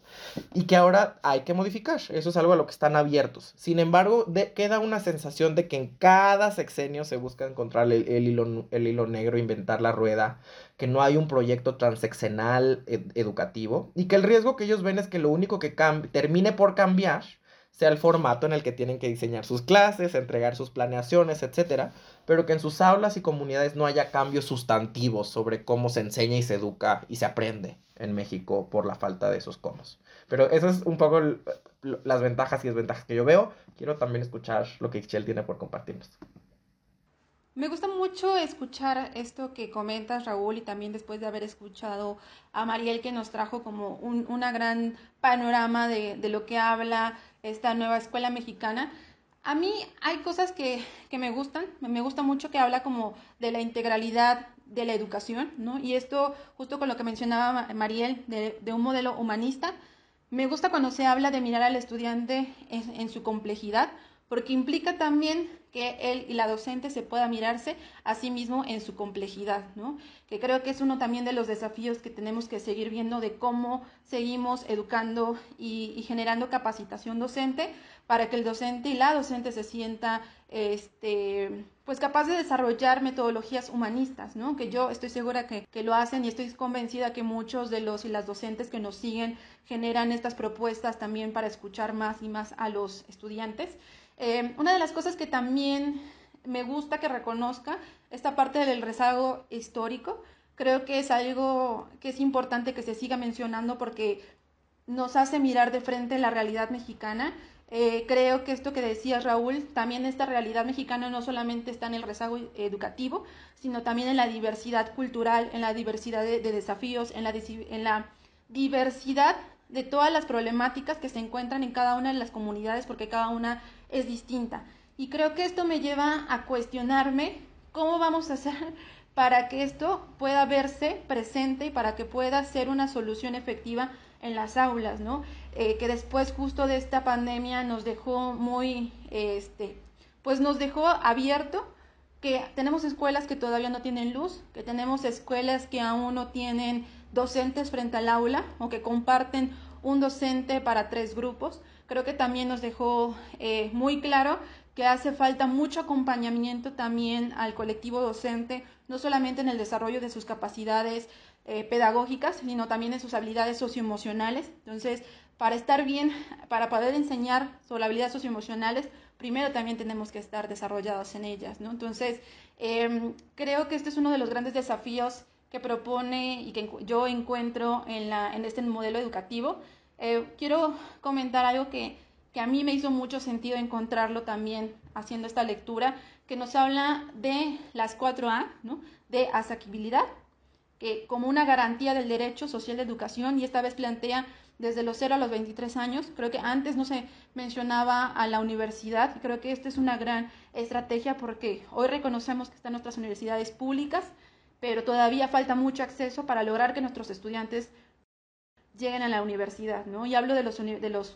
Y que ahora hay que modificar. Eso es algo a lo que están abiertos. Sin embargo, queda una sensación de que en cada sexenio se busca encontrar el, hilo, el hilo negro, inventar la rueda, que no hay un proyecto transeccional educativo y que el riesgo que ellos ven es que lo único que termine por cambiar sea el formato en el que tienen que diseñar sus clases, entregar sus planeaciones, etcétera, pero que en sus aulas y comunidades no haya cambios sustantivos sobre cómo se enseña y se educa y se aprende en México por la falta de esos cómo. Pero esas es un poco las ventajas y desventajas que yo veo. Quiero también escuchar lo que Ixchel tiene por compartirnos. Me gusta mucho escuchar esto que comentas, Raúl, y también después de haber escuchado a Mariel que nos trajo como un una gran panorama de, de, lo que habla esta nueva escuela mexicana. A mí hay cosas que, que, me gustan, me gusta mucho que habla como de la integralidad de la educación, ¿no? Y esto justo con lo que mencionaba Mariel, de, de un modelo humanista. Me gusta cuando se habla de mirar al estudiante en, en su complejidad, porque implica también que él y la docente se pueda mirarse a sí mismo en su complejidad, ¿no? Que creo que es uno también de los desafíos que tenemos que seguir viendo de cómo seguimos educando y, generando capacitación docente para que el docente y la docente se sienta este, pues capaz de desarrollar metodologías humanistas, ¿no? Que yo estoy segura que, que, lo hacen y estoy convencida que muchos de los y las docentes que nos siguen generan estas propuestas también para escuchar más y más a los estudiantes. Eh, una de las cosas que también me gusta que reconozca esta parte del rezago histórico, creo que es algo que es importante que se siga mencionando porque nos hace mirar de frente la realidad mexicana. Eh, creo que esto que decía Raúl, también esta realidad mexicana no solamente está en el rezago educativo, sino también en la diversidad cultural, en la diversidad de, desafíos, en la, en la diversidad de todas las problemáticas que se encuentran en cada una de las comunidades, porque cada una es distinta. Y creo que esto me lleva a cuestionarme cómo vamos a hacer <laughs> para que esto pueda verse presente y para que pueda ser una solución efectiva en las aulas, ¿no? Eh, que después justo de esta pandemia nos dejó muy, este, pues nos dejó abierto que tenemos escuelas que todavía no tienen luz, que tenemos escuelas que aún no tienen docentes frente al aula o que comparten un docente para tres grupos. Creo que también nos dejó eh, muy claro que hace falta mucho acompañamiento también al colectivo docente, no solamente en el desarrollo de sus capacidades eh, pedagógicas, sino también en sus habilidades socioemocionales. Entonces, para estar bien, para poder enseñar sobre habilidades socioemocionales, primero también tenemos que estar desarrollados en ellas, ¿no? Entonces, em, creo que este es uno de los grandes desafíos que propone y que yo encuentro en, la, en este modelo educativo. Eh, quiero comentar algo que, que a mí me hizo mucho sentido encontrarlo también haciendo esta lectura, que nos habla de las 4A, ¿no? de asequibilidad, que como una garantía del derecho social de educación, y esta vez plantea desde los 0 a los 23 años. Creo que antes no se mencionaba a la universidad, y creo que esta es una gran estrategia porque hoy reconocemos que están nuestras universidades públicas, pero todavía falta mucho acceso para lograr que nuestros estudiantes lleguen a la universidad, ¿no? Y hablo de los,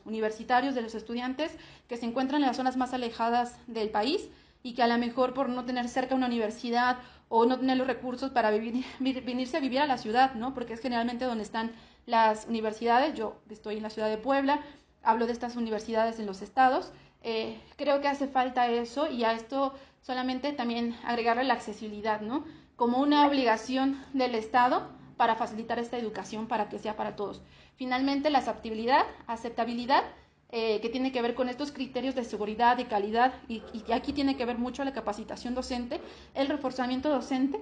universitarios, de los estudiantes que se encuentran en las zonas más alejadas del país y que a lo mejor por no tener cerca una universidad o no tener los recursos para vivir, venirse a vivir a la ciudad, ¿no? Porque es generalmente donde están las universidades. Yo estoy en la ciudad de Puebla, hablo de estas universidades en los estados. Eh, creo que hace falta eso y a esto solamente también agregarle la accesibilidad, ¿no? Como una obligación del Estado para facilitar esta educación para que sea para todos. Finalmente, la aceptabilidad, aceptabilidad eh, que tiene que ver con estos criterios de seguridad, de calidad, y, aquí tiene que ver mucho la capacitación docente, el reforzamiento docente,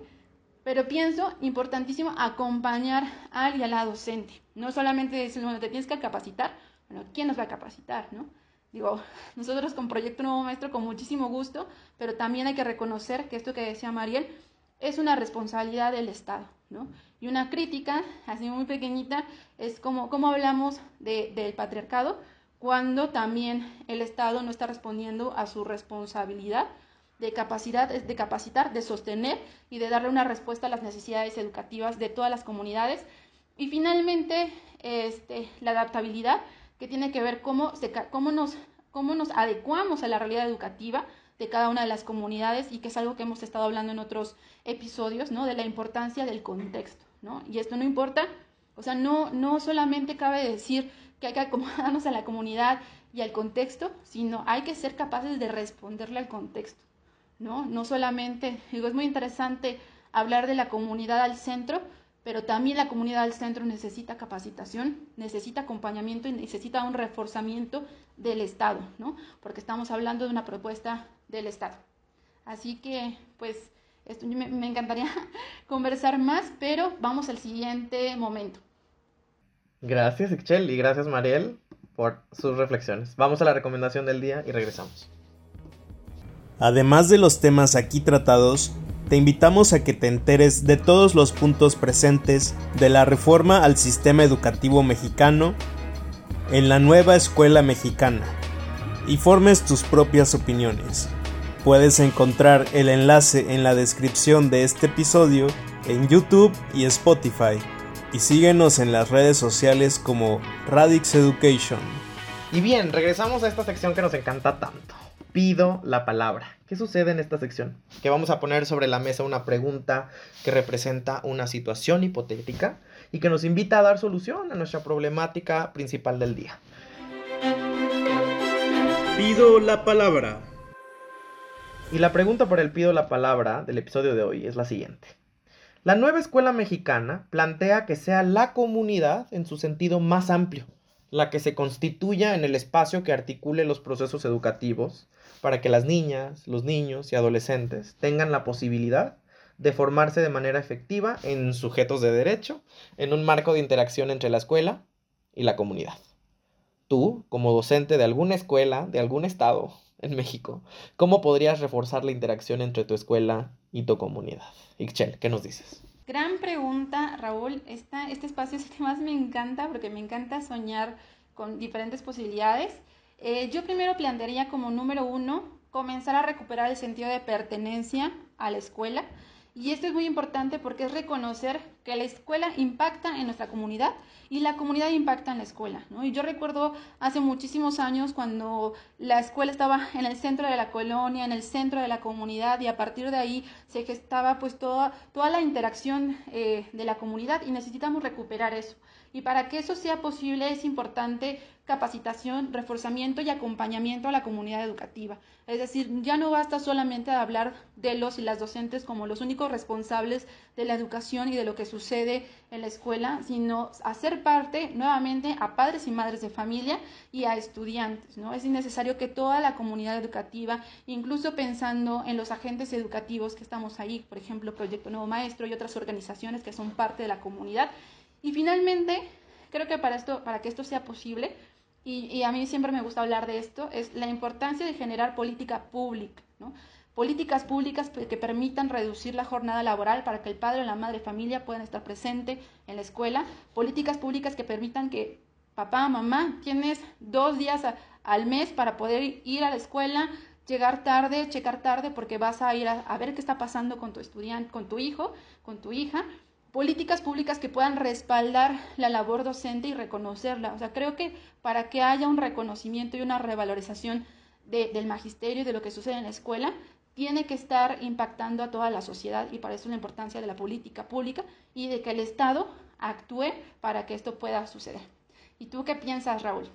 pero pienso importantísimo acompañar al y a la docente. No solamente decir, bueno, te tienes que capacitar, bueno, ¿quién nos va a capacitar, no? Digo, nosotros con Proyecto Nuevo Maestro con muchísimo gusto, pero también hay que reconocer que esto que decía Mariel, es una responsabilidad del Estado, ¿no? Y una crítica, así muy pequeñita, es como, cómo hablamos de, del patriarcado cuando también el Estado no está respondiendo a su responsabilidad de capacidad, de capacitar, de sostener y de darle una respuesta a las necesidades educativas de todas las comunidades. Y finalmente, este, la adaptabilidad, que tiene que ver cómo, cómo, nos, cómo nos adecuamos a la realidad educativa, de cada una de las comunidades y que es algo que hemos estado hablando en otros episodios, ¿no? De la importancia del contexto, ¿no? Y esto no importa, o sea, no, no solamente cabe decir que hay que acomodarnos a la comunidad y al contexto, sino hay que ser capaces de responderle al contexto, ¿no? No solamente, digo, es muy interesante hablar de la comunidad al centro, pero también la comunidad del centro necesita capacitación, necesita acompañamiento y necesita un reforzamiento del Estado, ¿no? Porque estamos hablando de una propuesta del Estado. Así que, pues, esto, me, me encantaría <laughs> conversar más, pero vamos al siguiente momento. Gracias, Ixchel, y gracias, Mariel, por sus reflexiones. Vamos a la recomendación del día y regresamos. Además de los temas aquí tratados, te invitamos a que te enteres de todos los puntos presentes de la reforma al sistema educativo mexicano en la nueva escuela mexicana y formes tus propias opiniones. Puedes encontrar el enlace en la descripción de este episodio en YouTube y Spotify. Y síguenos en las redes sociales como Radix Education. Y bien, regresamos a esta sección que nos encanta tanto. Pido la palabra. ¿Qué sucede en esta sección? Que vamos a poner sobre la mesa una pregunta que representa una situación hipotética y que nos invita a dar solución a nuestra problemática principal del día. Pido la palabra. Y la pregunta por el pido la palabra del episodio de hoy es la siguiente. La nueva escuela mexicana plantea que sea la comunidad en su sentido más amplio, la que se constituya en el espacio que articule los procesos educativos para que las niñas, los niños y adolescentes tengan la posibilidad de formarse de manera efectiva en sujetos de derecho, en un marco de interacción entre la escuela y la comunidad. Tú, como docente de alguna escuela, de algún estado, en México, ¿cómo podrías reforzar la interacción entre tu escuela y tu comunidad? Ixchel, ¿qué nos dices? Gran pregunta, Raúl. Esta, este espacio es el que más me encanta porque me encanta soñar con diferentes posibilidades. Eh, yo primero plantearía como número uno comenzar a recuperar el sentido de pertenencia a la escuela. Y esto es muy importante porque es reconocer que la escuela impacta en nuestra comunidad y la comunidad impacta en la escuela. ¿no? Y yo recuerdo hace muchísimos años cuando la escuela estaba en el centro de la colonia, en el centro de la comunidad y a partir de ahí se gestaba pues toda, toda la interacción eh, de la comunidad y necesitamos recuperar eso. Y para que eso sea posible es importante capacitación, reforzamiento y acompañamiento a la comunidad educativa. Es decir, ya no basta solamente hablar de los y las docentes como los únicos responsables de la educación y de lo que sucede en la escuela, sino hacer parte nuevamente a padres y madres de familia y a estudiantes. ¿no? Es necesario que toda la comunidad educativa, incluso pensando en los agentes educativos que estamos ahí, por ejemplo, Proyecto Nuevo Maestro y otras organizaciones que son parte de la comunidad, y finalmente, creo que para, esto, para que esto sea posible, y, a mí siempre me gusta hablar de esto, es la importancia de generar política pública, ¿no? políticas públicas que permitan reducir la jornada laboral para que el padre o la madre familia puedan estar presente en la escuela, políticas públicas que permitan que papá, mamá, tienes dos días al mes para poder ir a la escuela, llegar tarde, checar tarde porque vas a ir a, a ver qué está pasando con tu estudiante, con tu hijo, con tu hija, políticas públicas que puedan respaldar la labor docente y reconocerla. O sea, creo que para que haya un reconocimiento y una revalorización del magisterio y de lo que sucede en la escuela, tiene que estar impactando a toda la sociedad y para eso la importancia de la política pública y de que el Estado actúe para que esto pueda suceder. ¿Y tú qué piensas, Raúl?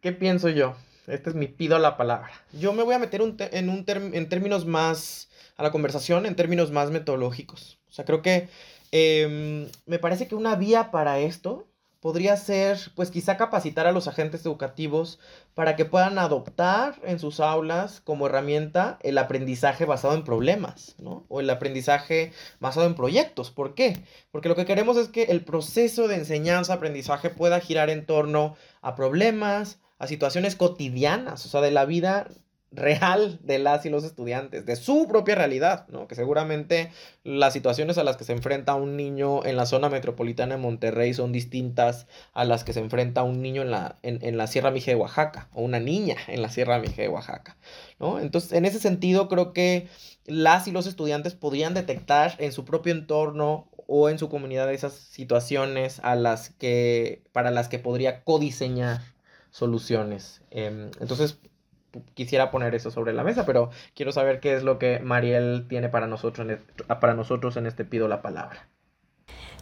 ¿Qué pienso yo? Este es mi pido la palabra. Yo me voy a meter en, en términos más a la conversación, en términos más metodológicos. O sea, creo que Em, me parece que una vía para esto podría ser, pues quizá capacitar a los agentes educativos para que puedan adoptar en sus aulas como herramienta el aprendizaje basado en problemas, ¿no? O el aprendizaje basado en proyectos. ¿Por qué? Porque lo que queremos es que el proceso de enseñanza-aprendizaje pueda girar en torno a problemas, a situaciones cotidianas, o sea, de la vida real de las y los estudiantes, de su propia realidad, ¿no? Que seguramente las situaciones a las que se enfrenta un niño en la zona metropolitana de Monterrey son distintas a las que se enfrenta un niño en la, en, la Sierra Mije de Oaxaca, o una niña en la Sierra Mije de Oaxaca, ¿no? Entonces, en ese sentido, creo que las y los estudiantes podrían detectar en su propio entorno o en su comunidad esas situaciones a las que, para las que podría codiseñar soluciones. Em, entonces, quisiera poner eso sobre la mesa, pero quiero saber qué es lo que Mariel tiene para nosotros en, para nosotros en este Pido la Palabra.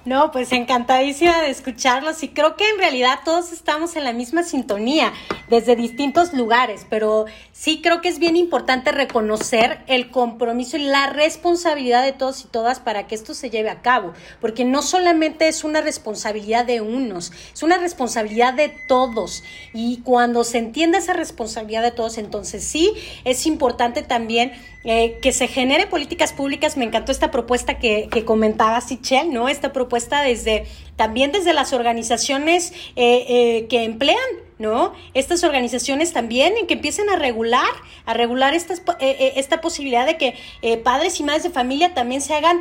No, pues encantadísima de escucharlos y creo que en realidad todos estamos en la misma sintonía desde distintos lugares, pero sí creo que es bien importante reconocer el compromiso y la responsabilidad de todos y todas para que esto se lleve a cabo, porque no solamente es una responsabilidad de unos, es una responsabilidad de todos. Y cuando se entiende esa responsabilidad de todos, entonces sí es importante también eh, que se genere políticas públicas. Me encantó esta propuesta que, que comentaba Sichel, ¿no? Esta propuesta desde también desde las organizaciones eh, eh, que emplean ¿no? Estas organizaciones también en que empiecen a regular, a regular estas, eh, esta posibilidad de que padres y madres de familia también se hagan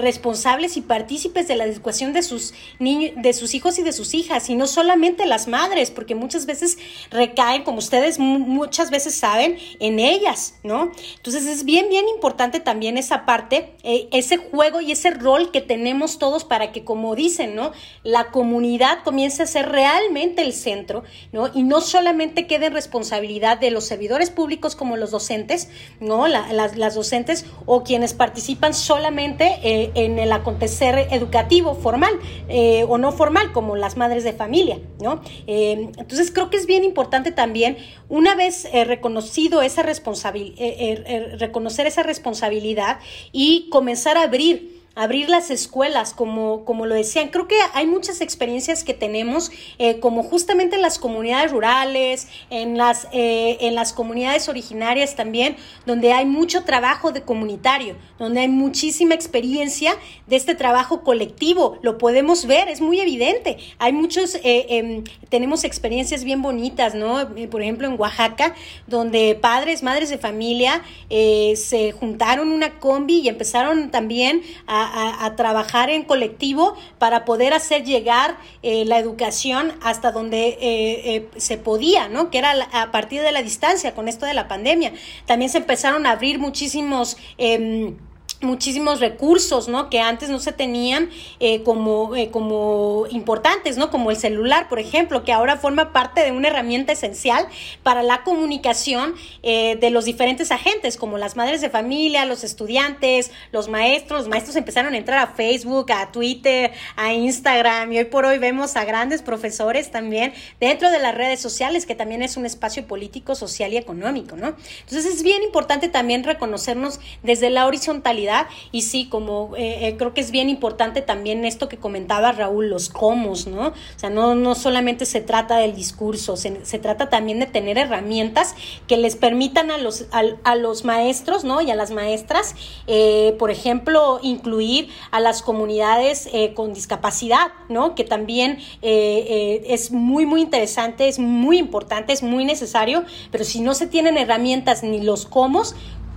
responsables y partícipes de la educación de sus niños, de sus hijos y de sus hijas, y no solamente las madres, porque muchas veces recaen, como ustedes muchas veces saben, en ellas, ¿no? Entonces es bien, bien importante también esa parte, ese juego y ese rol que tenemos todos para que, como dicen, ¿no? la comunidad comience a ser realmente el centro, ¿no? Y no solamente quede en responsabilidad de los servidores públicos como los docentes, ¿no? las, docentes o quienes participan solamente eh, en el acontecer educativo formal eh, o no formal, como las madres de familia, ¿no? Eh, entonces creo que es bien importante también, una vez reconocido esa responsabilidad, reconocer esa responsabilidad y comenzar a abrir abrir las escuelas, como, como lo decían. Creo que hay muchas experiencias que tenemos, eh, como justamente en las comunidades rurales, en las, eh, en las comunidades originarias también, donde hay mucho trabajo de comunitario, donde hay muchísima experiencia de este trabajo colectivo. Lo podemos ver, es muy evidente. Hay muchos, eh, em, tenemos experiencias bien bonitas, ¿no? Por ejemplo, en Oaxaca, donde padres, madres de familia se juntaron una combi y empezaron también a a, trabajar en colectivo para poder hacer llegar eh, la educación hasta donde eh, eh, se podía, ¿no? Que era a partir de la distancia con esto de la pandemia. También se empezaron a abrir muchísimos... Em, muchísimos recursos, ¿no? Que antes no se tenían eh, como, eh, como importantes, ¿no? Como el celular, por ejemplo, que ahora forma parte de una herramienta esencial para la comunicación eh, de los diferentes agentes, como las madres de familia, los estudiantes, los maestros. Los maestros empezaron a entrar a Facebook, a Twitter, a Instagram y hoy por hoy vemos a grandes profesores también dentro de las redes sociales, que también es un espacio político, social y económico, ¿no? Entonces es bien importante también reconocernos desde la horizontalidad y sí, como eh, eh, creo que es bien importante también esto que comentaba Raúl, los cómo, ¿no? O sea, no, no solamente se trata del discurso, se, se trata también de tener herramientas que les permitan a los, a, los maestros, ¿no? Y a las maestras, eh, por ejemplo, incluir a las comunidades con discapacidad, ¿no? Que también es muy, muy interesante, es muy importante, es muy necesario, pero si no se tienen herramientas ni los cómo,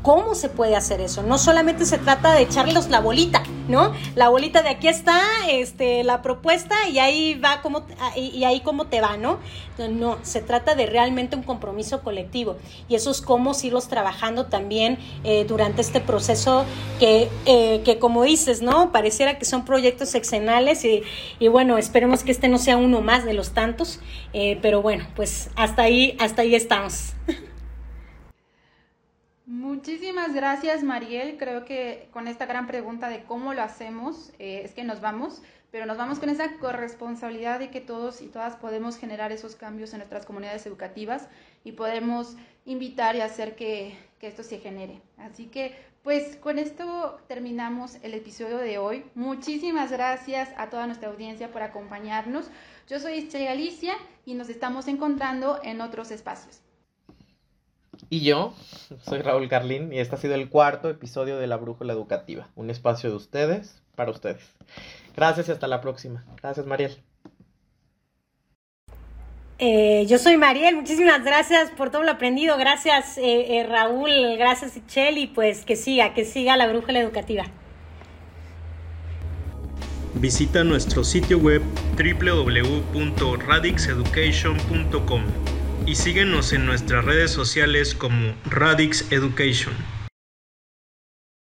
¿Cómo se puede hacer eso? No solamente se trata de echarles la bolita, ¿no? La bolita de aquí está, este, la propuesta y ahí va como, y ahí cómo te va, ¿no? No, se trata de realmente un compromiso colectivo y eso es cómo irlos trabajando también eh, durante este proceso que, eh, que, como dices, ¿no? Pareciera que son proyectos sexenales y, y, bueno, esperemos que este no sea uno más de los tantos, eh, pero bueno, pues hasta ahí, hasta ahí estamos. <laughs> Muchísimas gracias, Mariel. Creo que con esta gran pregunta de cómo lo hacemos, eh, es que nos vamos, pero nos vamos con esa corresponsabilidad de que todos y todas podemos generar esos cambios en nuestras comunidades educativas y podemos invitar y hacer que, que esto se genere. Así que, pues con esto terminamos el episodio de hoy. Muchísimas gracias a toda nuestra audiencia por acompañarnos. Yo soy Estrella Galicia y nos estamos encontrando en otros espacios. Y yo soy Raúl Carlín y este ha sido el cuarto episodio de La Brújula Educativa, un espacio de ustedes para ustedes. Gracias y hasta la próxima. Gracias, Mariel. Eh, yo soy Mariel, muchísimas gracias por todo lo aprendido, gracias eh, eh, Raúl, gracias Michelle y pues que siga, que siga la brújula educativa. Visita nuestro sitio web www.radixeducation.com y síguenos en nuestras redes sociales como Radix Education.